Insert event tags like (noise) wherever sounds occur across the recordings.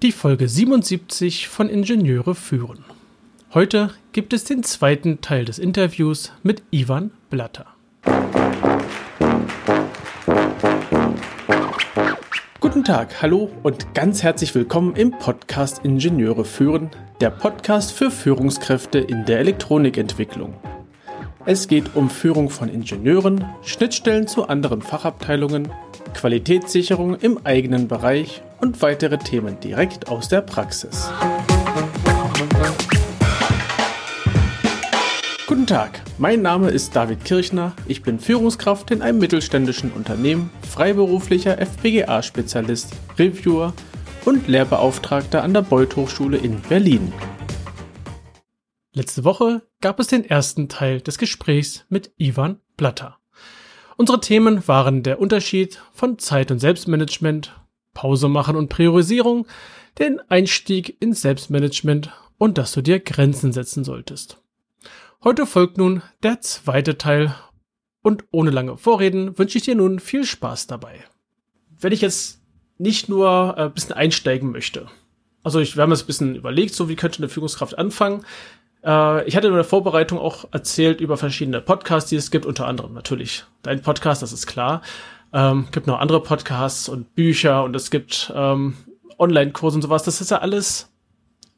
Die Folge 77 von Ingenieure führen. Heute gibt es den zweiten Teil des Interviews mit Ivan Blatter. Guten Tag, hallo und ganz herzlich willkommen im Podcast Ingenieure führen, der Podcast für Führungskräfte in der Elektronikentwicklung. Es geht um Führung von Ingenieuren, Schnittstellen zu anderen Fachabteilungen, Qualitätssicherung im eigenen Bereich und weitere Themen direkt aus der Praxis. Guten Tag, mein Name ist David Kirchner, ich bin Führungskraft in einem mittelständischen Unternehmen, freiberuflicher FPGA-Spezialist, Reviewer und Lehrbeauftragter an der Beuth Hochschule in Berlin. Letzte Woche gab es den ersten Teil des Gesprächs mit Ivan Blatter. Unsere Themen waren der Unterschied von Zeit- und Selbstmanagement, Pause machen und Priorisierung, den Einstieg ins Selbstmanagement und dass du dir Grenzen setzen solltest. Heute folgt nun der zweite Teil und ohne lange Vorreden wünsche ich dir nun viel Spaß dabei. Wenn ich jetzt nicht nur ein bisschen einsteigen möchte, also ich, wir haben uns ein bisschen überlegt, so wie könnte eine Führungskraft anfangen. Äh, ich hatte in der Vorbereitung auch erzählt über verschiedene Podcasts, die es gibt, unter anderem natürlich dein Podcast, das ist klar. Ähm, gibt noch andere Podcasts und Bücher und es gibt ähm, Online-Kurse und sowas. Das ist ja alles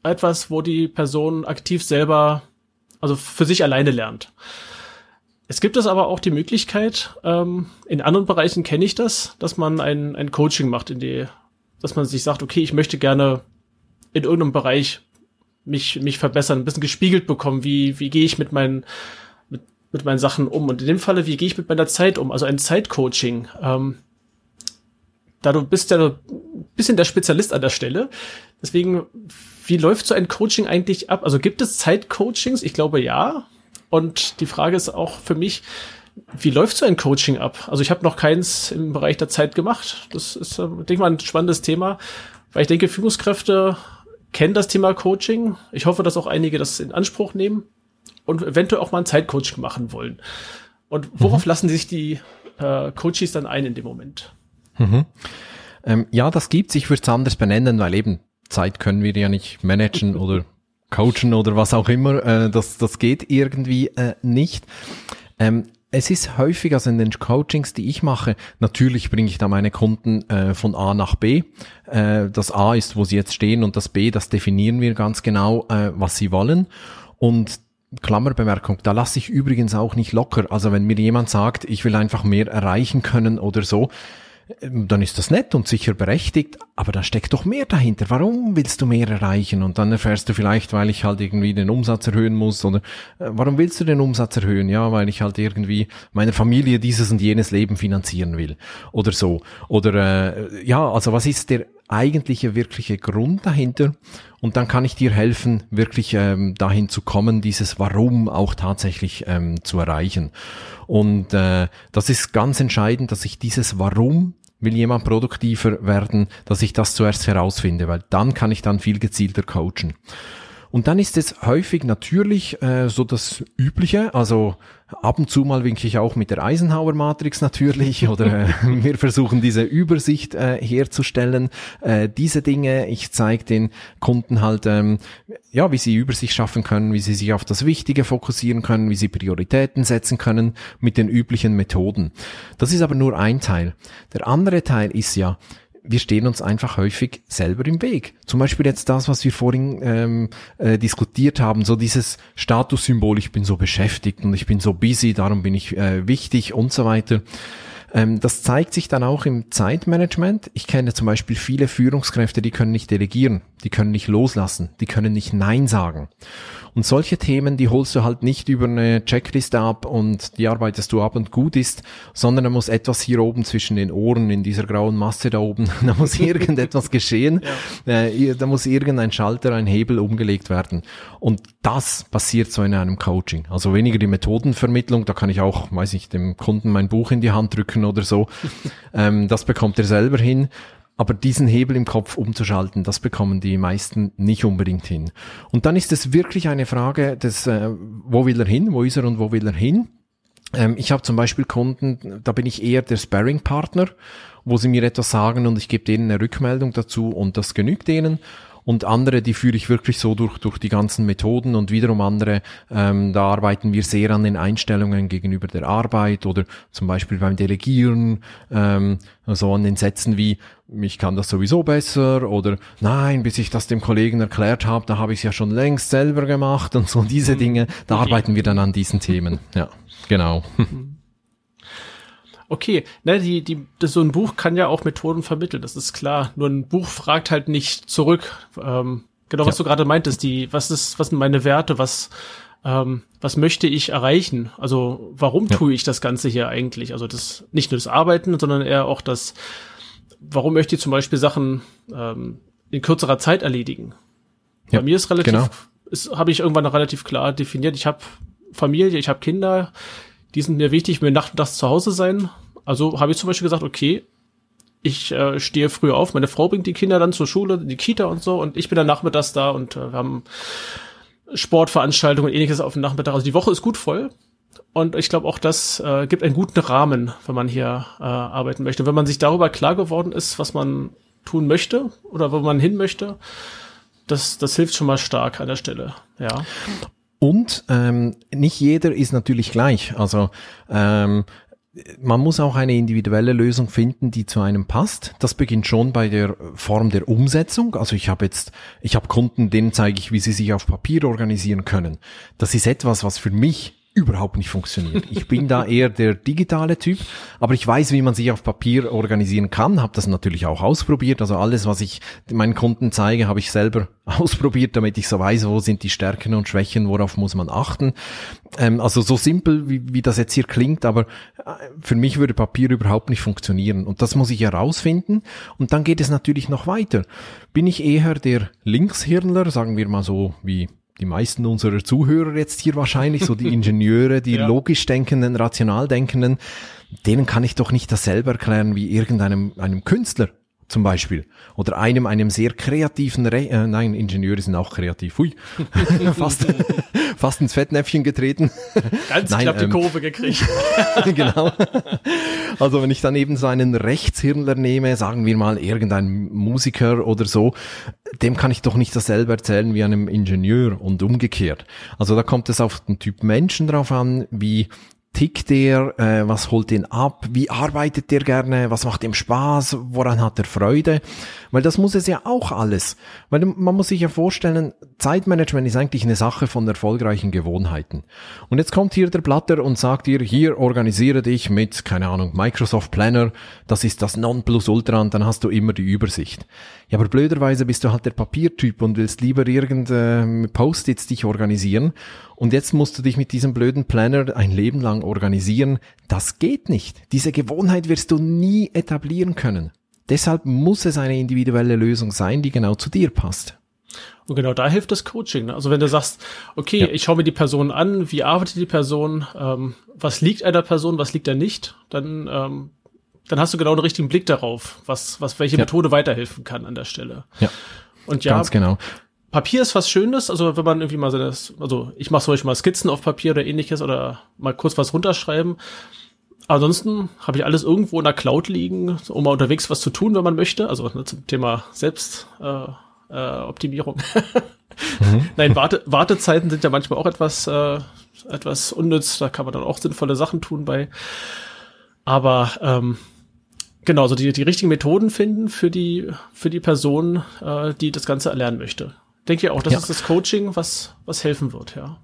etwas, wo die Person aktiv selber, also für sich alleine lernt. Es gibt es aber auch die Möglichkeit, ähm, in anderen Bereichen kenne ich das, dass man ein, ein Coaching macht, in die, dass man sich sagt, okay, ich möchte gerne in irgendeinem Bereich mich, mich verbessern, ein bisschen gespiegelt bekommen, wie, wie gehe ich mit meinen, mit, meinen Sachen um. Und in dem Falle, wie gehe ich mit meiner Zeit um? Also ein Zeitcoaching. Ähm, da du bist ja ein bisschen der Spezialist an der Stelle. Deswegen, wie läuft so ein Coaching eigentlich ab? Also gibt es Zeitcoachings? Ich glaube ja. Und die Frage ist auch für mich, wie läuft so ein Coaching ab? Also ich habe noch keins im Bereich der Zeit gemacht. Das ist, äh, denke ich mal, ein spannendes Thema, weil ich denke, Führungskräfte kennen das Thema Coaching. Ich hoffe, dass auch einige das in Anspruch nehmen und eventuell auch mal ein Zeitcoaching machen wollen. Und worauf mhm. lassen sich die äh, Coaches dann ein in dem Moment? Mhm. Ähm, ja, das gibt's. Ich würde es anders benennen, weil eben Zeit können wir ja nicht managen (laughs) oder coachen oder was auch immer. Äh, das, das geht irgendwie äh, nicht. Ähm, es ist häufig, also in den Coachings, die ich mache, natürlich bringe ich da meine Kunden äh, von A nach B. Äh, das A ist, wo sie jetzt stehen und das B, das definieren wir ganz genau, äh, was sie wollen. Und Klammerbemerkung, da lasse ich übrigens auch nicht locker. Also wenn mir jemand sagt, ich will einfach mehr erreichen können oder so, ähm, dann ist das nett und sicher berechtigt, aber da steckt doch mehr dahinter. Warum willst du mehr erreichen? Und dann erfährst du vielleicht, weil ich halt irgendwie den Umsatz erhöhen muss oder äh, warum willst du den Umsatz erhöhen? Ja, weil ich halt irgendwie meiner Familie dieses und jenes Leben finanzieren will oder so. Oder äh, ja, also was ist der eigentliche wirkliche Grund dahinter? Und dann kann ich dir helfen, wirklich ähm, dahin zu kommen, dieses Warum auch tatsächlich ähm, zu erreichen. Und äh, das ist ganz entscheidend, dass ich dieses Warum will jemand produktiver werden, dass ich das zuerst herausfinde, weil dann kann ich dann viel gezielter coachen. Und dann ist es häufig natürlich äh, so das Übliche, also ab und zu mal winke ich auch mit der Eisenhower-Matrix natürlich (laughs) oder äh, wir versuchen diese Übersicht äh, herzustellen. Äh, diese Dinge, ich zeige den Kunden halt, ähm, ja, wie sie Übersicht schaffen können, wie sie sich auf das Wichtige fokussieren können, wie sie Prioritäten setzen können mit den üblichen Methoden. Das ist aber nur ein Teil. Der andere Teil ist ja, wir stehen uns einfach häufig selber im Weg. Zum Beispiel jetzt das, was wir vorhin ähm, äh, diskutiert haben, so dieses Statussymbol, ich bin so beschäftigt und ich bin so busy, darum bin ich äh, wichtig und so weiter. Ähm, das zeigt sich dann auch im Zeitmanagement. Ich kenne zum Beispiel viele Führungskräfte, die können nicht delegieren, die können nicht loslassen, die können nicht Nein sagen. Und solche Themen, die holst du halt nicht über eine Checkliste ab und die arbeitest du ab und gut ist, sondern da muss etwas hier oben zwischen den Ohren in dieser grauen Masse da oben, (laughs) da muss irgendetwas geschehen, ja. äh, da muss irgendein Schalter, ein Hebel umgelegt werden. Und das passiert so in einem Coaching. Also weniger die Methodenvermittlung, da kann ich auch, weiß ich, dem Kunden mein Buch in die Hand drücken oder so. (laughs) ähm, das bekommt er selber hin. Aber diesen Hebel im Kopf umzuschalten, das bekommen die meisten nicht unbedingt hin. Und dann ist es wirklich eine Frage des, äh, wo will er hin, wo ist er und wo will er hin? Ähm, ich habe zum Beispiel Kunden, da bin ich eher der Sparring-Partner wo sie mir etwas sagen und ich gebe denen eine Rückmeldung dazu und das genügt denen und andere, die führe ich wirklich so durch, durch die ganzen Methoden und wiederum andere, ähm, da arbeiten wir sehr an den Einstellungen gegenüber der Arbeit oder zum Beispiel beim Delegieren, ähm, also an den Sätzen wie, ich kann das sowieso besser oder nein, bis ich das dem Kollegen erklärt habe, da habe ich es ja schon längst selber gemacht und so diese mhm. Dinge, da arbeiten wir dann an diesen Themen. Ja, genau. Okay, ne, die, die, das, so ein Buch kann ja auch Methoden vermitteln, das ist klar. Nur ein Buch fragt halt nicht zurück. Ähm, genau, was ja. du gerade meintest, die, was ist, was sind meine Werte, was, ähm, was möchte ich erreichen? Also warum ja. tue ich das Ganze hier eigentlich? Also das nicht nur das Arbeiten, sondern eher auch das, warum möchte ich zum Beispiel Sachen ähm, in kürzerer Zeit erledigen? Ja, Bei mir ist relativ, genau. ist, habe ich irgendwann relativ klar definiert. Ich habe Familie, ich habe Kinder, die sind mir wichtig, mir nachts zu Hause sein. Also habe ich zum Beispiel gesagt, okay, ich äh, stehe früh auf, meine Frau bringt die Kinder dann zur Schule, die Kita und so und ich bin dann nachmittags da und äh, wir haben Sportveranstaltungen und ähnliches auf dem Nachmittag. Also die Woche ist gut voll. Und ich glaube auch das äh, gibt einen guten Rahmen, wenn man hier äh, arbeiten möchte. Wenn man sich darüber klar geworden ist, was man tun möchte oder wo man hin möchte, das, das hilft schon mal stark an der Stelle. Ja. Und ähm, nicht jeder ist natürlich gleich. Also ähm, man muss auch eine individuelle Lösung finden, die zu einem passt. Das beginnt schon bei der Form der Umsetzung. Also ich habe jetzt, ich habe Kunden, denen zeige ich, wie sie sich auf Papier organisieren können. Das ist etwas, was für mich überhaupt nicht funktioniert. Ich bin da eher der digitale Typ, aber ich weiß, wie man sich auf Papier organisieren kann, habe das natürlich auch ausprobiert. Also alles, was ich meinen Kunden zeige, habe ich selber (laughs) ausprobiert, damit ich so weiß, wo sind die Stärken und Schwächen, worauf muss man achten. Ähm, also so simpel, wie, wie das jetzt hier klingt, aber äh, für mich würde Papier überhaupt nicht funktionieren. Und das muss ich herausfinden. Und dann geht es natürlich noch weiter. Bin ich eher der Linkshirnler, sagen wir mal so wie die meisten unserer Zuhörer jetzt hier wahrscheinlich, so die (laughs) Ingenieure, die ja. logisch denkenden, rational denkenden, denen kann ich doch nicht dasselbe erklären wie irgendeinem einem Künstler zum Beispiel. Oder einem, einem sehr kreativen, Re äh, nein, Ingenieure sind auch kreativ, hui, (laughs) fast, fast ins Fettnäpfchen getreten. Ganz nein, knapp die ähm, Kurve gekriegt. (laughs) genau. Also wenn ich dann eben so einen Rechtshirnler nehme, sagen wir mal irgendein Musiker oder so, dem kann ich doch nicht dasselbe erzählen wie einem Ingenieur und umgekehrt. Also da kommt es auf den Typ Menschen drauf an, wie tickt der, äh, was holt ihn ab, wie arbeitet der gerne, was macht ihm Spaß, woran hat er Freude, weil das muss es ja auch alles, weil man muss sich ja vorstellen, Zeitmanagement ist eigentlich eine Sache von erfolgreichen Gewohnheiten. Und jetzt kommt hier der Blatter und sagt dir, hier organisiere dich mit, keine Ahnung, Microsoft Planner, das ist das Nonplusultra und dann hast du immer die Übersicht. Ja, aber blöderweise bist du halt der Papiertyp und willst lieber irgendeine äh, Post-its dich organisieren und jetzt musst du dich mit diesem blöden Planner ein Leben lang organisieren. Das geht nicht. Diese Gewohnheit wirst du nie etablieren können. Deshalb muss es eine individuelle Lösung sein, die genau zu dir passt. Und genau da hilft das Coaching. Ne? Also wenn du sagst, okay, ja. ich schaue mir die Person an, wie arbeitet die Person, ähm, was liegt einer Person, was liegt da nicht, dann, ähm, dann hast du genau den richtigen Blick darauf, was, was welche ja. Methode weiterhelfen kann an der Stelle. Ja. Und ja, ganz genau. Papier ist was Schönes, also wenn man irgendwie mal so das, also ich mache zum Beispiel mal Skizzen auf Papier oder ähnliches oder mal kurz was runterschreiben. Ansonsten habe ich alles irgendwo in der Cloud liegen, um mal unterwegs was zu tun, wenn man möchte. Also ne, zum Thema Selbstoptimierung. Äh, äh, Optimierung. (laughs) mhm. Nein, Warte, Wartezeiten sind ja manchmal auch etwas, äh, etwas unnütz. Da kann man dann auch sinnvolle Sachen tun bei. Aber ähm, genau, so die, die richtigen Methoden finden für die, für die Person, äh, die das Ganze erlernen möchte. Denke ich auch, das ja. ist das Coaching, was, was helfen wird, ja.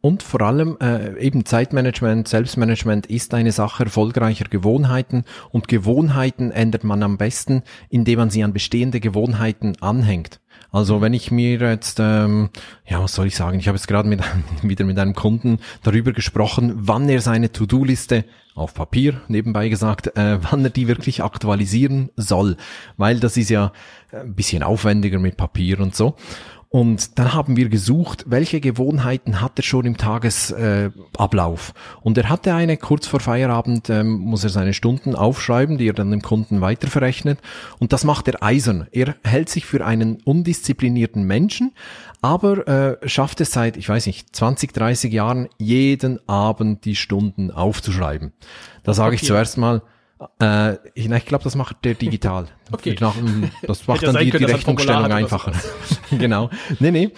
Und vor allem äh, eben Zeitmanagement, Selbstmanagement ist eine Sache erfolgreicher Gewohnheiten und Gewohnheiten ändert man am besten, indem man sie an bestehende Gewohnheiten anhängt. Also wenn ich mir jetzt, ähm, ja, was soll ich sagen, ich habe jetzt gerade mit, (laughs) wieder mit einem Kunden darüber gesprochen, wann er seine To-Do-Liste auf Papier nebenbei gesagt, äh, wann er die wirklich aktualisieren soll, weil das ist ja ein bisschen aufwendiger mit Papier und so. Und dann haben wir gesucht, welche Gewohnheiten hat er schon im Tagesablauf. Äh, und er hatte eine, kurz vor Feierabend ähm, muss er seine Stunden aufschreiben, die er dann dem Kunden weiterverrechnet. Und das macht er eisern. Er hält sich für einen undisziplinierten Menschen, aber äh, schafft es seit, ich weiß nicht, 20, 30 Jahren, jeden Abend die Stunden aufzuschreiben. Da sage ich zuerst mal, Äh, ich, ich glaube, das macht der digital. (laughs) Okay. Das macht dann die, die Rechnungsstellung einfacher. (laughs) genau. Nee, nee.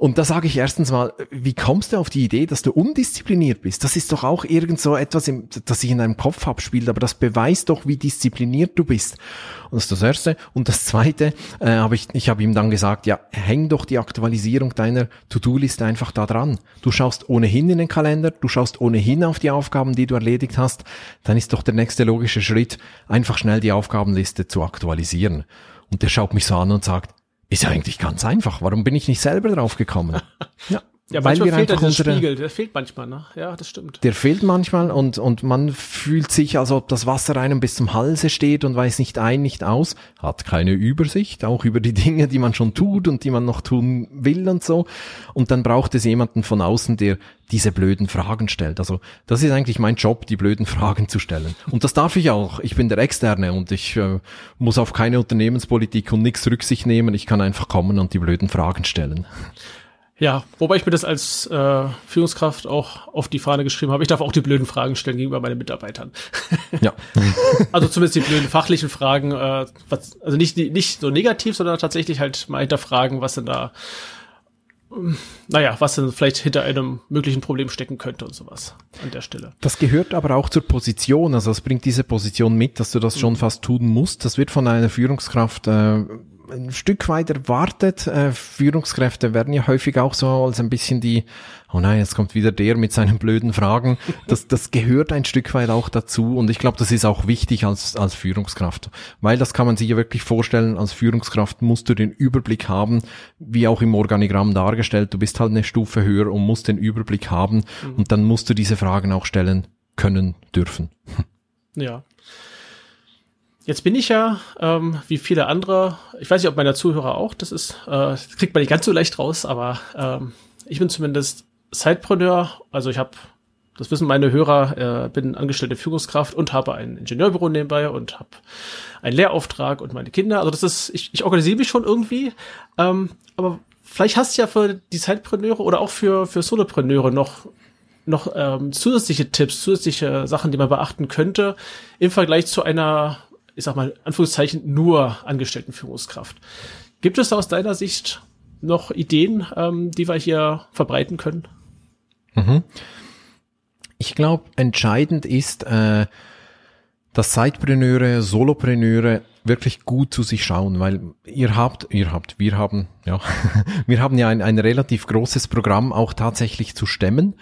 Und da sage ich erstens mal, wie kommst du auf die Idee, dass du undiszipliniert bist? Das ist doch auch irgend so etwas, im, das sich in deinem Kopf abspielt, aber das beweist doch, wie diszipliniert du bist. Und das ist das Erste. Und das Zweite, äh, habe ich, ich habe ihm dann gesagt, ja, häng doch die Aktualisierung deiner To-Do-Liste einfach da dran. Du schaust ohnehin in den Kalender, du schaust ohnehin auf die Aufgaben, die du erledigt hast. Dann ist doch der nächste logische Schritt, einfach schnell die Aufgabenliste zu aktualisieren. Und der schaut mich so an und sagt, ist ja eigentlich ganz einfach. Warum bin ich nicht selber drauf gekommen? (laughs) ja. Ja, weil wir fehlt unsere, Spiegel, der fehlt manchmal, ne? Ja, das stimmt. Der fehlt manchmal und, und man fühlt sich, als ob das Wasser einem bis zum Halse steht und weiß nicht ein, nicht aus, hat keine Übersicht, auch über die Dinge, die man schon tut und die man noch tun will und so. Und dann braucht es jemanden von außen, der diese blöden Fragen stellt. Also das ist eigentlich mein Job, die blöden Fragen zu stellen. Und das darf ich auch. Ich bin der Externe und ich äh, muss auf keine Unternehmenspolitik und nichts Rücksicht nehmen. Ich kann einfach kommen und die blöden Fragen stellen. Ja, wobei ich mir das als äh, Führungskraft auch auf die Fahne geschrieben habe. Ich darf auch die blöden Fragen stellen gegenüber meinen Mitarbeitern. (laughs) Ja. (laughs) also zumindest die blöden fachlichen Fragen, äh, was, also nicht, nicht so negativ, sondern tatsächlich halt mal hinterfragen, was denn da, ähm, naja, was denn vielleicht hinter einem möglichen Problem stecken könnte und sowas an der Stelle. Das gehört aber auch zur Position, also es bringt diese Position mit, dass du das schon mhm. fast tun musst. Das wird von einer Führungskraft äh, ein Stück weit erwartet. Äh, Führungskräfte werden ja häufig auch so als ein bisschen die, oh nein, jetzt kommt wieder der mit seinen blöden Fragen. Das, das gehört ein Stück weit auch dazu und ich glaube, das ist auch wichtig als, als Führungskraft, weil das kann man sich ja wirklich vorstellen, als Führungskraft musst du den Überblick haben, wie auch im Organigramm dargestellt, du bist halt eine Stufe höher und musst den Überblick haben mhm. und dann musst du diese Fragen auch stellen können, dürfen. Ja, Jetzt bin ich ja, ähm, wie viele andere, ich weiß nicht, ob meine Zuhörer auch, das ist, äh, das kriegt man nicht ganz so leicht raus, aber ähm, ich bin zumindest Sidepreneur, also ich habe, das wissen meine Hörer, äh, bin angestellte Führungskraft und habe ein Ingenieurbüro nebenbei und habe einen Lehrauftrag und meine Kinder. Also das ist, ich, ich organisiere mich schon irgendwie, ähm, aber vielleicht hast du ja für die Sidepreneure oder auch für, für Solopreneure noch noch ähm, zusätzliche Tipps, zusätzliche Sachen, die man beachten könnte im Vergleich zu einer ich sag mal, Anführungszeichen nur Angestelltenführungskraft. Gibt es aus deiner Sicht noch Ideen, ähm, die wir hier verbreiten können? Mhm. Ich glaube, entscheidend ist, äh, dass Sidepreneure, Solopreneure wirklich gut zu sich schauen, weil ihr habt, ihr habt, wir haben, ja, (laughs) wir haben ja ein, ein relativ großes Programm auch tatsächlich zu stemmen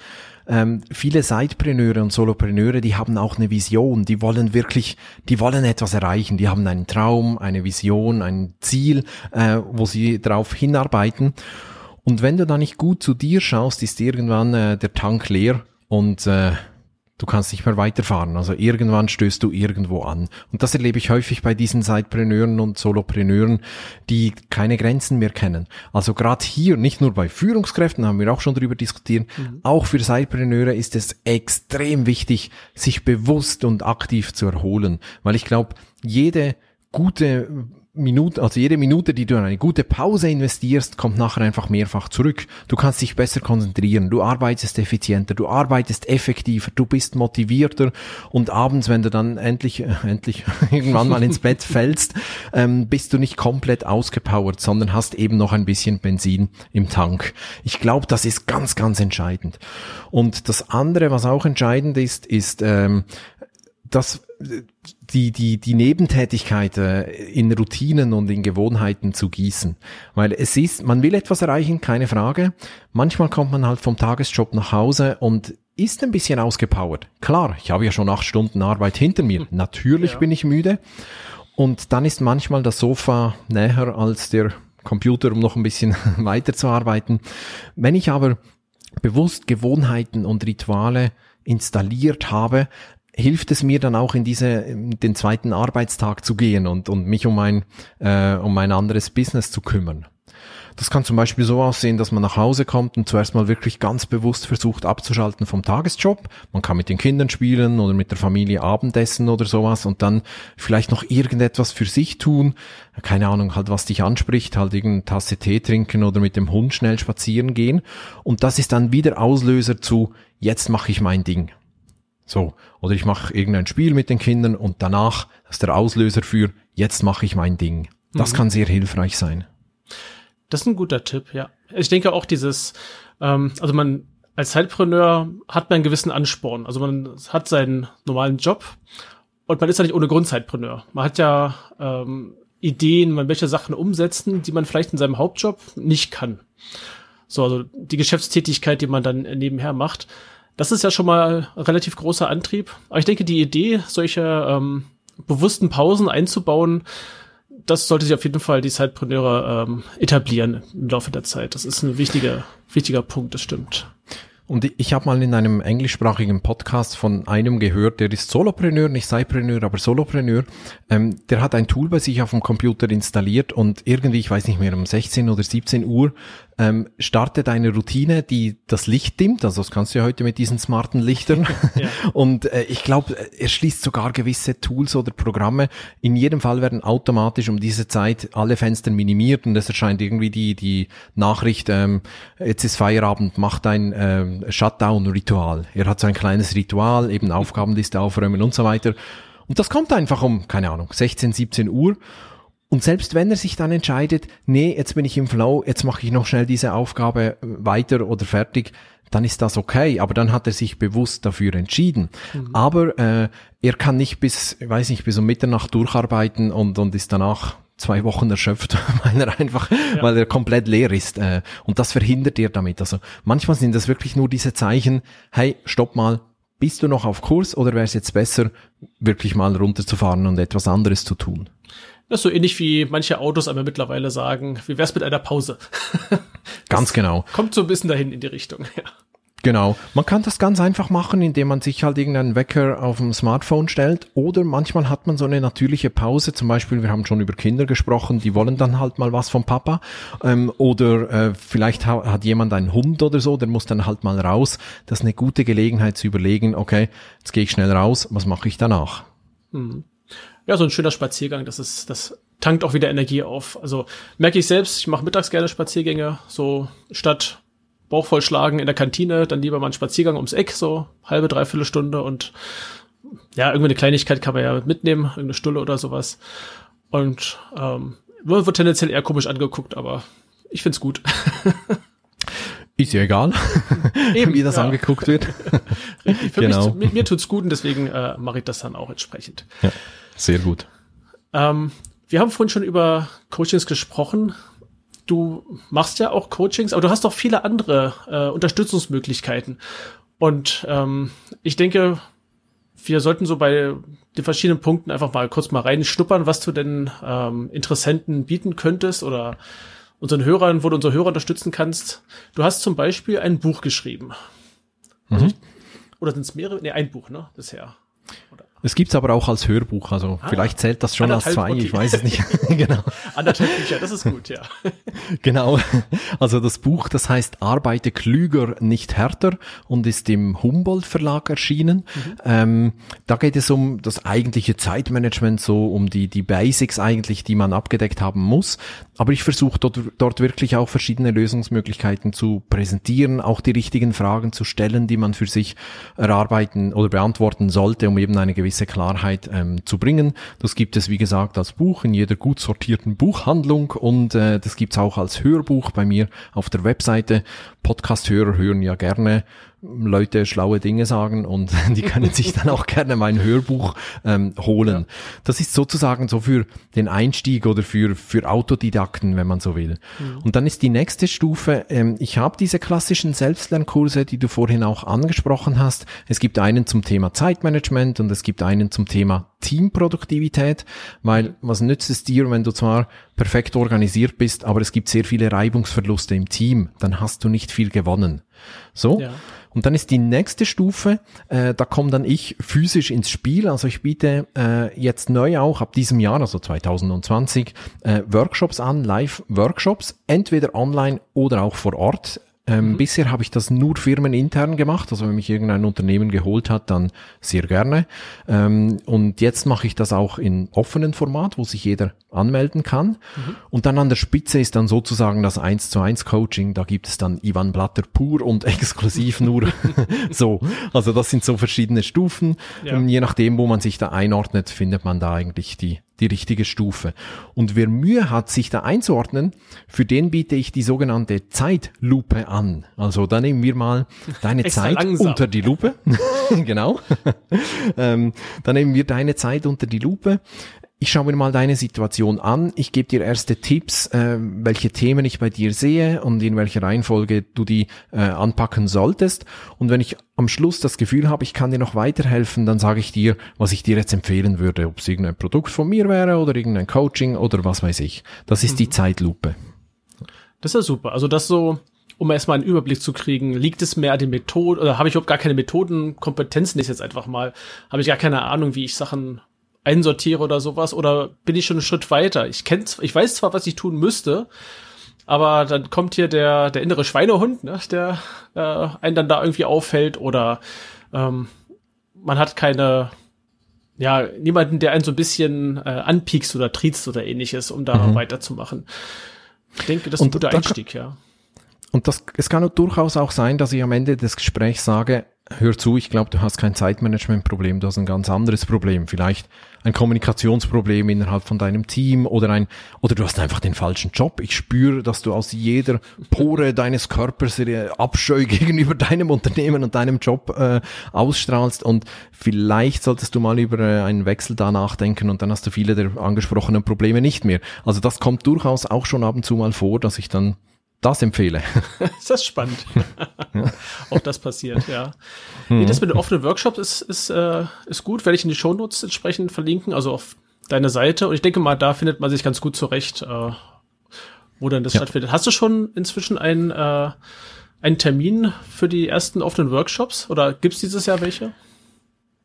ähm, viele Sidepreneure und Solopreneure, die haben auch eine Vision, die wollen wirklich, die wollen etwas erreichen, die haben einen Traum, eine Vision, ein Ziel, äh, wo sie darauf hinarbeiten. Und wenn du da nicht gut zu dir schaust, ist irgendwann äh, der Tank leer. Und äh, du kannst nicht mehr weiterfahren. Also irgendwann stößt du irgendwo an. Und das erlebe ich häufig bei diesen Sidepreneuren und Solopreneuren, die keine Grenzen mehr kennen. Also gerade hier, nicht nur bei Führungskräften, haben wir auch schon drüber diskutiert, mhm. auch für Sidepreneure ist es extrem wichtig, sich bewusst und aktiv zu erholen. Weil ich glaube, jede gute Minute, also jede Minute, die du in eine gute Pause investierst, kommt nachher einfach mehrfach zurück. Du kannst dich besser konzentrieren, du arbeitest effizienter, du arbeitest effektiver, du bist motivierter und abends, wenn du dann endlich, äh, endlich (laughs) irgendwann mal ins Bett fällst, ähm, bist du nicht komplett ausgepowert, sondern hast eben noch ein bisschen Benzin im Tank. Ich glaube, das ist ganz, ganz entscheidend. Und das andere, was auch entscheidend ist, ist ähm, das die, die, die Nebentätigkeit äh, in Routinen und in Gewohnheiten zu gießen. Weil es ist, man will etwas erreichen, keine Frage. Manchmal kommt man halt vom Tagesjob nach Hause und ist ein bisschen ausgepowert. Klar, ich habe ja schon acht Stunden Arbeit hinter mir. (laughs) Natürlich ja. bin ich müde. Und dann ist manchmal das Sofa näher als der Computer, um noch ein bisschen (laughs) weiterzuarbeiten. Wenn ich aber bewusst Gewohnheiten und Rituale installiert habe, hilft es mir dann auch in diese den zweiten Arbeitstag zu gehen und und mich um ein äh, um ein anderes Business zu kümmern. Das kann zum Beispiel so aussehen, dass man nach Hause kommt und zuerst mal wirklich ganz bewusst versucht abzuschalten vom Tagesjob. Man kann mit den Kindern spielen oder mit der Familie Abendessen oder sowas und dann vielleicht noch irgendetwas für sich tun. Keine Ahnung, halt was dich anspricht, halt irgendeine Tasse Tee trinken oder mit dem Hund schnell spazieren gehen. Und das ist dann wieder Auslöser zu, jetzt mache ich mein Ding. So. Oder ich mache irgendein Spiel mit den Kindern und danach ist der Auslöser für, jetzt mache ich mein Ding. Das mhm. kann sehr hilfreich sein. Das ist ein guter Tipp, ja. Ich denke auch dieses, ähm, also man als Zeitpreneur hat man einen gewissen Ansporn. Also man hat seinen normalen Job und man ist ja nicht ohne Grund Zeitpreneur. Man hat ja ähm, Ideen, man möchte Sachen umsetzen, die man vielleicht in seinem Hauptjob nicht kann. So, also die Geschäftstätigkeit, die man dann nebenher macht. Das ist ja schon mal relativ großer Antrieb. Aber ich denke, die Idee, solche ähm, bewussten Pausen einzubauen, das sollte sich auf jeden Fall die Zeitpreneure ähm, etablieren im Laufe der Zeit. Das ist ein wichtiger, wichtiger Punkt, das stimmt. Und ich habe mal in einem englischsprachigen Podcast von einem gehört, der ist Solopreneur, nicht Sidepreneur, aber Solopreneur. Ähm, der hat ein Tool bei sich auf dem Computer installiert und irgendwie, ich weiß nicht mehr, um 16 oder 17 Uhr ähm, startet eine Routine, die das Licht dimmt. Also das kannst du ja heute mit diesen smarten Lichtern. (laughs) ja. Und äh, ich glaube, er schließt sogar gewisse Tools oder Programme. In jedem Fall werden automatisch um diese Zeit alle Fenster minimiert und es erscheint irgendwie die die Nachricht, ähm, jetzt ist Feierabend, macht ein ähm, Shutdown-Ritual. Er hat so ein kleines Ritual, eben Aufgabenliste aufräumen und so weiter. Und das kommt einfach um, keine Ahnung, 16, 17 Uhr. Und selbst wenn er sich dann entscheidet, nee, jetzt bin ich im Flow, jetzt mache ich noch schnell diese Aufgabe weiter oder fertig, dann ist das okay. Aber dann hat er sich bewusst dafür entschieden. Mhm. Aber äh, er kann nicht bis, weiß nicht, bis um Mitternacht durcharbeiten und, und ist danach zwei Wochen erschöpft, (laughs) weil er einfach, ja. weil er komplett leer ist. Äh, und das verhindert er damit. Also manchmal sind das wirklich nur diese Zeichen, hey, stopp mal, bist du noch auf Kurs oder wäre es jetzt besser, wirklich mal runterzufahren und etwas anderes zu tun? Das ist so ähnlich wie manche Autos aber mittlerweile sagen, wie wär's mit einer Pause? (laughs) ganz genau. Kommt so ein bisschen dahin in die Richtung, ja. Genau. Man kann das ganz einfach machen, indem man sich halt irgendeinen Wecker auf dem Smartphone stellt. Oder manchmal hat man so eine natürliche Pause. Zum Beispiel, wir haben schon über Kinder gesprochen, die wollen dann halt mal was vom Papa. Ähm, oder äh, vielleicht ha hat jemand einen Hund oder so, der muss dann halt mal raus. Das ist eine gute Gelegenheit zu überlegen, okay, jetzt gehe ich schnell raus, was mache ich danach? Mhm ja, so ein schöner Spaziergang, das ist, das tankt auch wieder Energie auf. Also merke ich selbst, ich mache mittags gerne Spaziergänge, so statt Bauch vollschlagen in der Kantine, dann lieber mal einen Spaziergang ums Eck, so halbe, dreiviertel Stunde und ja, irgendeine Kleinigkeit kann man ja mitnehmen, irgendeine Stulle oder sowas. Und ähm, wird tendenziell eher komisch angeguckt, aber ich find's gut. (laughs) Ist ja egal, (laughs) Eben, wie das ja. angeguckt wird. (laughs) Richtig, für genau. mich, mir, mir tut's gut und deswegen äh, mache ich das dann auch entsprechend. Ja. Sehr gut. Ähm, wir haben vorhin schon über Coachings gesprochen. Du machst ja auch Coachings, aber du hast auch viele andere äh, Unterstützungsmöglichkeiten. Und ähm, ich denke, wir sollten so bei den verschiedenen Punkten einfach mal kurz mal reinschnuppern, was du denn ähm, Interessenten bieten könntest oder unseren Hörern, wo du unsere Hörer unterstützen kannst. Du hast zum Beispiel ein Buch geschrieben. Mhm. Oder sind es mehrere? Nee, ein Buch, ne? Bisher. Oder? Es gibt's aber auch als Hörbuch, also ah, vielleicht zählt das schon als zwei, okay. ich weiß es nicht. (laughs) (laughs) genau. Anderthalb Bücher, das ist gut, ja. (laughs) genau. Also das Buch, das heißt Arbeite klüger, nicht härter und ist im Humboldt Verlag erschienen. Mhm. Ähm, da geht es um das eigentliche Zeitmanagement, so um die, die Basics eigentlich, die man abgedeckt haben muss. Aber ich versuche dort, dort wirklich auch verschiedene Lösungsmöglichkeiten zu präsentieren, auch die richtigen Fragen zu stellen, die man für sich erarbeiten oder beantworten sollte, um eben eine gewisse Klarheit ähm, zu bringen. Das gibt es, wie gesagt, als Buch in jeder gut sortierten Buchhandlung und äh, das gibt's auch als Hörbuch bei mir auf der Webseite. Podcast-Hörer hören ja gerne Leute schlaue Dinge sagen und (laughs) die können sich dann auch gerne mein Hörbuch ähm, holen. Ja. Das ist sozusagen so für den Einstieg oder für, für Autodidakten, wenn man so will. Mhm. Und dann ist die nächste Stufe, ähm, ich habe diese klassischen Selbstlernkurse, die du vorhin auch angesprochen hast. Es gibt einen zum Thema Zeitmanagement und es gibt einen zum Thema Teamproduktivität, weil was nützt es dir, wenn du zwar perfekt organisiert bist, aber es gibt sehr viele Reibungsverluste im Team, dann hast du nicht viel gewonnen. So. Ja. Und dann ist die nächste Stufe, äh, da komme dann ich physisch ins Spiel. Also ich biete äh, jetzt neu auch ab diesem Jahr, also 2020, äh, Workshops an, Live-Workshops, entweder online oder auch vor Ort Ähm, mhm. Bisher habe ich das nur firmenintern gemacht, also wenn mich irgendein Unternehmen geholt hat, dann sehr gerne. Ähm, und jetzt mache ich das auch in offenen Format, wo sich jeder anmelden kann. Mhm. Und dann an der Spitze ist dann sozusagen das 1 zu 1 Coaching. Da gibt es dann Ivan Blatter pur und (laughs) exklusiv nur (laughs) so. Also das sind so verschiedene Stufen. Ja. Ähm, je nachdem, wo man sich da einordnet, findet man da eigentlich die die richtige Stufe. Und wer Mühe hat, sich da einzuordnen, für den biete ich die sogenannte Zeitlupe an. Also da nehmen wir mal deine (laughs) Zeit langsam. unter die Lupe. (laughs) genau. (laughs) ähm, da nehmen wir deine Zeit unter die Lupe ich schaue mir mal deine Situation an. Ich gebe dir erste Tipps, äh, welche Themen ich bei dir sehe und in welcher Reihenfolge du die äh, anpacken solltest. Und wenn ich am Schluss das Gefühl habe, ich kann dir noch weiterhelfen, dann sage ich dir, was ich dir jetzt empfehlen würde, ob es irgendein Produkt von mir wäre oder irgendein Coaching oder was weiß ich. Das ist mhm. die Zeitlupe. Das ist ja super. Also das so, um erstmal einen Überblick zu kriegen, liegt es mehr an den Methoden oder habe ich überhaupt gar keine Methodenkompetenzen, ist jetzt einfach mal, habe ich gar keine Ahnung, wie ich Sachen einsortiere oder sowas oder bin ich schon einen Schritt weiter? Ich kenn, ich weiß zwar, was ich tun müsste, aber dann kommt hier der, der innere Schweinehund, ne, der äh, einen dann da irgendwie auffällt oder ähm, man hat keine, ja, niemanden, der einen so ein bisschen äh, anpiekst oder triezt oder ähnliches, um da mhm. weiterzumachen. Ich denke, das ist ein guter Einstieg, ja. Und das, es kann durchaus auch sein, dass ich am Ende des Gesprächs sage, hör zu, ich glaube, du hast kein Zeitmanagement-Problem, du hast ein ganz anderes Problem. Vielleicht ein Kommunikationsproblem innerhalb von deinem Team oder ein, oder du hast einfach den falschen Job. Ich spüre, dass du aus jeder Pore (laughs) deines Körpers Abscheu (laughs) gegenüber deinem Unternehmen und deinem Job äh, ausstrahlst und vielleicht solltest du mal über äh, einen Wechsel da nachdenken und dann hast du viele der angesprochenen Probleme nicht mehr. Also das kommt durchaus auch schon ab und zu mal vor, dass ich dann das empfehle. (laughs) ist das spannend. (laughs) Auch das passiert, ja. Mhm. Nee, das mit den offenen Workshops ist, ist, äh, ist gut, werde ich in die Shownotes entsprechend verlinken, also auf deine Seite. Und ich denke mal, da findet man sich ganz gut zurecht, äh, wo dann das ja. stattfindet. Hast du schon inzwischen einen, äh, einen Termin für die ersten offenen Workshops? Oder gibt's dieses Jahr welche?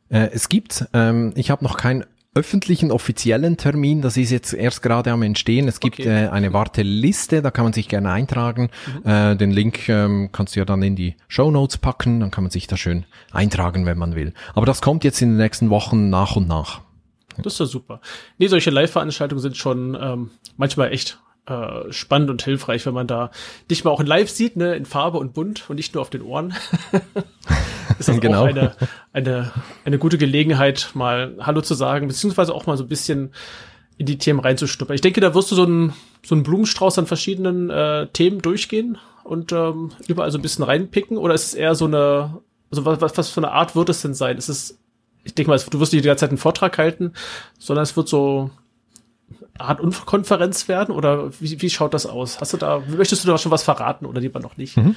Äh, es gibt, ähm, ich habe noch kein öffentlichen offiziellen Termin. Das ist jetzt erst gerade am Entstehen. Es gibt okay. äh, eine Warteliste, da kann man sich gerne eintragen. Mhm. Äh, den Link ähm, kannst du ja dann in die Show Notes packen, dann kann man sich da schön eintragen, wenn man will. Aber das kommt jetzt in den nächsten Wochen nach und nach. Das ist ja super. Nee, solche Live-Veranstaltungen sind schon ähm, manchmal echt äh, spannend und hilfreich, wenn man da dich mal auch in Live sieht, ne, in Farbe und bunt und nicht nur auf den Ohren. (laughs) ist das genau. auch eine, eine, eine gute Gelegenheit, mal Hallo zu sagen, beziehungsweise auch mal so ein bisschen in die Themen reinzustuppern. Ich denke, da wirst du so einen, so einen Blumenstrauß an verschiedenen äh, Themen durchgehen und ähm, überall so ein bisschen reinpicken, oder ist es eher so eine, also was, was für eine Art wird es denn sein? Ist es, ich denke mal, du wirst nicht die ganze Zeit einen Vortrag halten, sondern es wird so Art Unkonferenz werden oder wie, wie schaut das aus? Hast du da, möchtest du da schon was verraten oder lieber noch nicht? Mhm.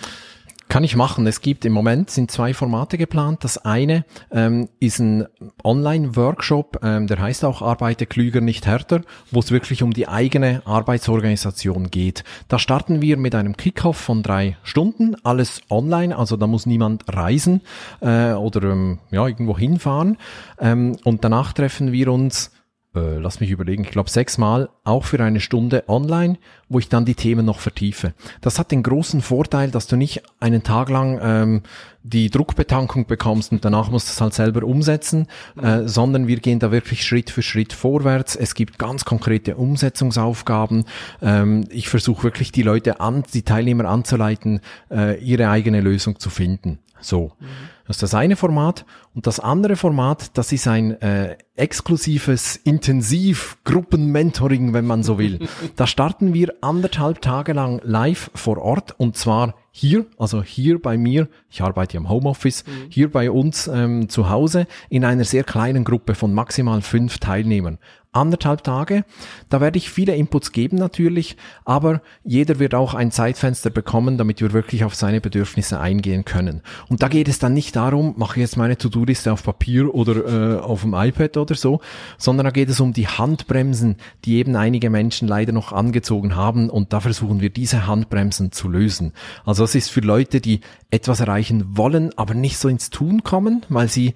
Kann ich machen. Es gibt im Moment sind zwei Formate geplant. Das eine ähm, ist ein Online-Workshop, ähm, der heißt auch Arbeite klüger, nicht härter, wo es wirklich um die eigene Arbeitsorganisation geht. Da starten wir mit einem Kickoff von drei Stunden, alles online, also da muss niemand reisen äh, oder ähm, ja irgendwo hinfahren. Ähm, und danach treffen wir uns äh, lass mich überlegen, ich glaube sechsmal, auch für eine Stunde online, wo ich dann die Themen noch vertiefe. Das hat den großen Vorteil, dass du nicht einen Tag lang ähm, die Druckbetankung bekommst und danach musst du es halt selber umsetzen, äh, sondern wir gehen da wirklich Schritt für Schritt vorwärts. Es gibt ganz konkrete Umsetzungsaufgaben. Ähm, ich versuche wirklich die Leute an, die Teilnehmer anzuleiten, äh, ihre eigene Lösung zu finden. So. Mhm. Das ist das eine Format. Und das andere Format, das ist ein äh, exklusives Intensiv-Gruppen-Mentoring, wenn man so will. (laughs) da starten wir anderthalb Tage lang live vor Ort und zwar hier, also hier bei mir, ich arbeite am Homeoffice, mhm. hier bei uns ähm, zu Hause in einer sehr kleinen Gruppe von maximal fünf Teilnehmern anderthalb Tage. Da werde ich viele Inputs geben natürlich, aber jeder wird auch ein Zeitfenster bekommen, damit wir wirklich auf seine Bedürfnisse eingehen können. Und da geht es dann nicht darum, mache ich jetzt meine To-Do-Liste auf Papier oder äh, auf dem iPad oder so, sondern da geht es um die Handbremsen, die eben einige Menschen leider noch angezogen haben und da versuchen wir diese Handbremsen zu lösen. Also das ist für Leute, die etwas erreichen wollen, aber nicht so ins Tun kommen, weil sie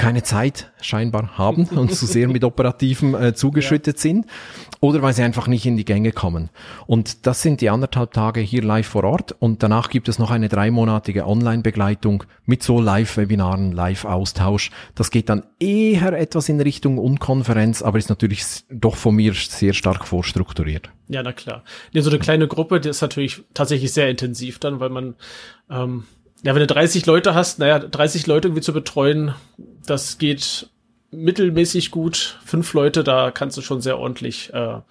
keine Zeit scheinbar haben (laughs) und zu sehr mit Operativen äh, zugeschüttet ja. sind oder weil sie einfach nicht in die Gänge kommen. Und das sind die anderthalb Tage hier live vor Ort und danach gibt es noch eine dreimonatige Online-Begleitung mit so Live-Webinaren, Live-Austausch. Das geht dann eher etwas in Richtung Unkonferenz, aber ist natürlich doch von mir sehr stark vorstrukturiert. Ja, na klar. Ja, so eine kleine Gruppe, die ist natürlich tatsächlich sehr intensiv dann, weil man ähm, ja, wenn du 30 Leute hast, naja, 30 Leute irgendwie zu betreuen, das geht mittelmäßig gut. Fünf Leute, da kannst du schon sehr ordentlich äh, ja.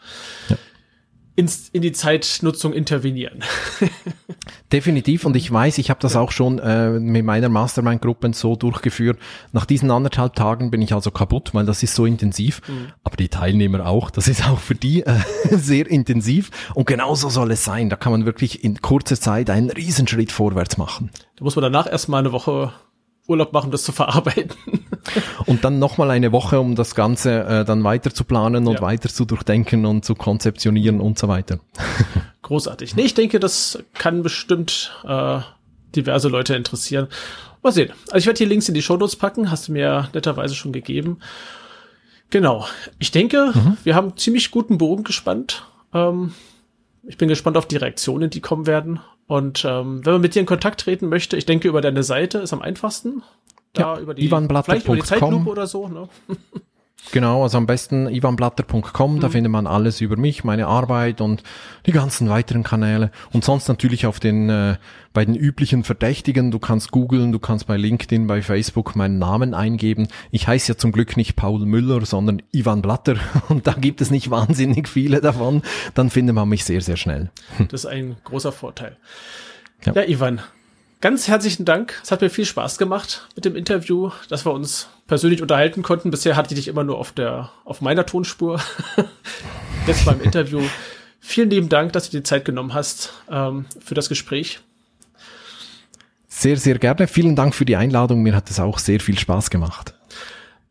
ins, in die Zeitnutzung intervenieren. (laughs) Definitiv und ich weiß, ich habe das auch schon äh, mit meiner Mastermind-Gruppen so durchgeführt. Nach diesen anderthalb Tagen bin ich also kaputt, weil das ist so intensiv. Mhm. Aber die Teilnehmer auch, das ist auch für die äh, (laughs) sehr intensiv und genauso soll es sein. Da kann man wirklich in kurzer Zeit einen Riesenschritt vorwärts machen. Da muss man danach erstmal eine Woche Urlaub machen, das zu verarbeiten. (laughs) und dann nochmal eine Woche, um das Ganze äh, dann weiter zu planen und ja. weiter zu durchdenken und zu konzeptionieren und so weiter. (laughs) Großartig. Nee, ich denke, das kann bestimmt äh, diverse Leute interessieren. Mal sehen. Also ich werde hier Links in die Shownotes packen, hast du mir netterweise schon gegeben. Genau. Ich denke, mhm. wir haben ziemlich guten Bogen gespannt. Ähm, ich bin gespannt auf die Reaktionen, die kommen werden. Und ähm, wenn man mit dir in Kontakt treten möchte, ich denke über deine Seite ist am einfachsten. Da ja, über die, vielleicht über die Zeitlupe oder so. Ne? (laughs) Genau, also am besten ivanblatter.com, mhm. da findet man alles über mich, meine Arbeit und die ganzen weiteren Kanäle. Und sonst natürlich auf den, äh, bei den üblichen Verdächtigen, du kannst googeln, du kannst bei LinkedIn, bei Facebook meinen Namen eingeben. Ich heiße ja zum Glück nicht Paul Müller, sondern Ivan Blatter (laughs) und da gibt es nicht wahnsinnig viele davon. Dann findet man mich sehr, sehr schnell. Das ist ein großer Vorteil. Ja, ja Ivan, ganz herzlichen Dank. Es hat mir viel Spaß gemacht mit dem Interview, dass wir uns persönlich unterhalten konnten. Bisher hatte ich dich immer nur auf der, auf meiner Tonspur. (laughs) Jetzt beim Interview. Vielen lieben Dank, dass du dir die Zeit genommen hast ähm, für das Gespräch. Sehr, sehr gerne. Vielen Dank für die Einladung. Mir hat es auch sehr viel Spaß gemacht.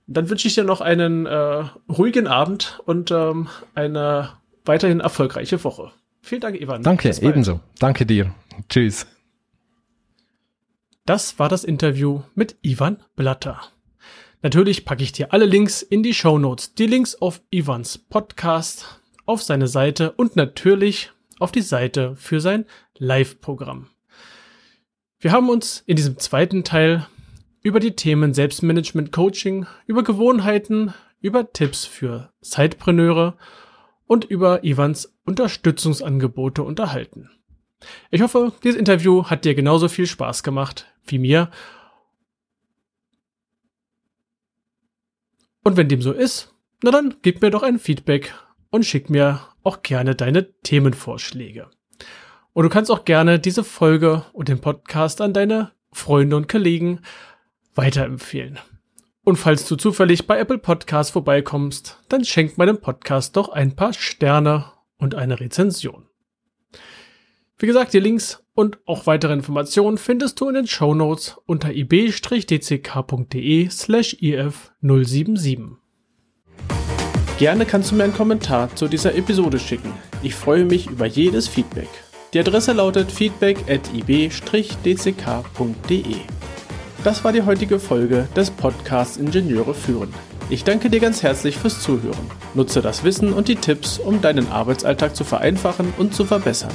Dann wünsche ich dir noch einen äh, ruhigen Abend und ähm, eine weiterhin erfolgreiche Woche. Vielen Dank, Ivan. Danke, ebenso. Danke dir. Tschüss. Das war das Interview mit Ivan Blatter. Natürlich packe ich dir alle Links in die Show Notes, die Links auf Ivans Podcast, auf seine Seite und natürlich auf die Seite für sein Live-Programm. Wir haben uns in diesem zweiten Teil über die Themen Selbstmanagement Coaching, über Gewohnheiten, über Tipps für Zeitpreneure und über Ivans Unterstützungsangebote unterhalten. Ich hoffe, dieses Interview hat dir genauso viel Spaß gemacht wie mir. Und wenn dem so ist, na dann gib mir doch ein Feedback und schick mir auch gerne deine Themenvorschläge. Und du kannst auch gerne diese Folge und den Podcast an deine Freunde und Kollegen weiterempfehlen. Und falls du zufällig bei Apple Podcasts vorbeikommst, dann schenk meinem Podcast doch ein paar Sterne und eine Rezension. Wie gesagt, die Links und auch weitere Informationen findest du in den Show Notes unter ib-dck.de slash if077. Gerne kannst du mir einen Kommentar zu dieser Episode schicken. Ich freue mich über jedes Feedback. Die Adresse lautet feedback at ib-dck.de. Das war die heutige Folge des Podcasts Ingenieure führen. Ich danke dir ganz herzlich fürs Zuhören. Nutze das Wissen und die Tipps, um deinen Arbeitsalltag zu vereinfachen und zu verbessern.